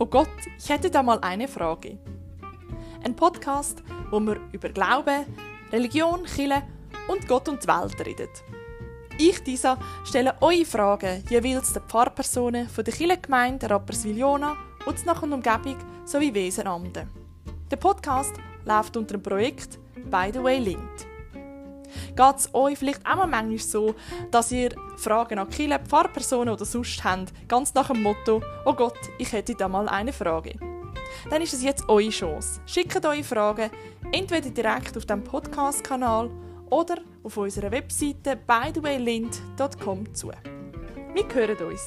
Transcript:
Oh Gott, ich hätte da mal eine Frage. Ein Podcast, wo wir über Glaube, Religion, Chile und Gott und die Welt reden. Ich, Disa, stelle eure Fragen jeweils den Pfarrpersonen von der Kirchengemeinde Rapperswil-Jona und nach und Umgebung sowie Wesenamden. Der Podcast läuft unter dem Projekt By the Way Linked. Geht es euch vielleicht auch mal manchmal so, dass ihr Fragen an Kirche, Pfarrpersonen oder sonst habt, ganz nach dem Motto «Oh Gott, ich hätte da mal eine Frage». Dann ist es jetzt eure Chance. Schickt eure Fragen entweder direkt auf dem Podcast-Kanal oder auf unserer Webseite bythewaylint.com zu. Wir hören uns.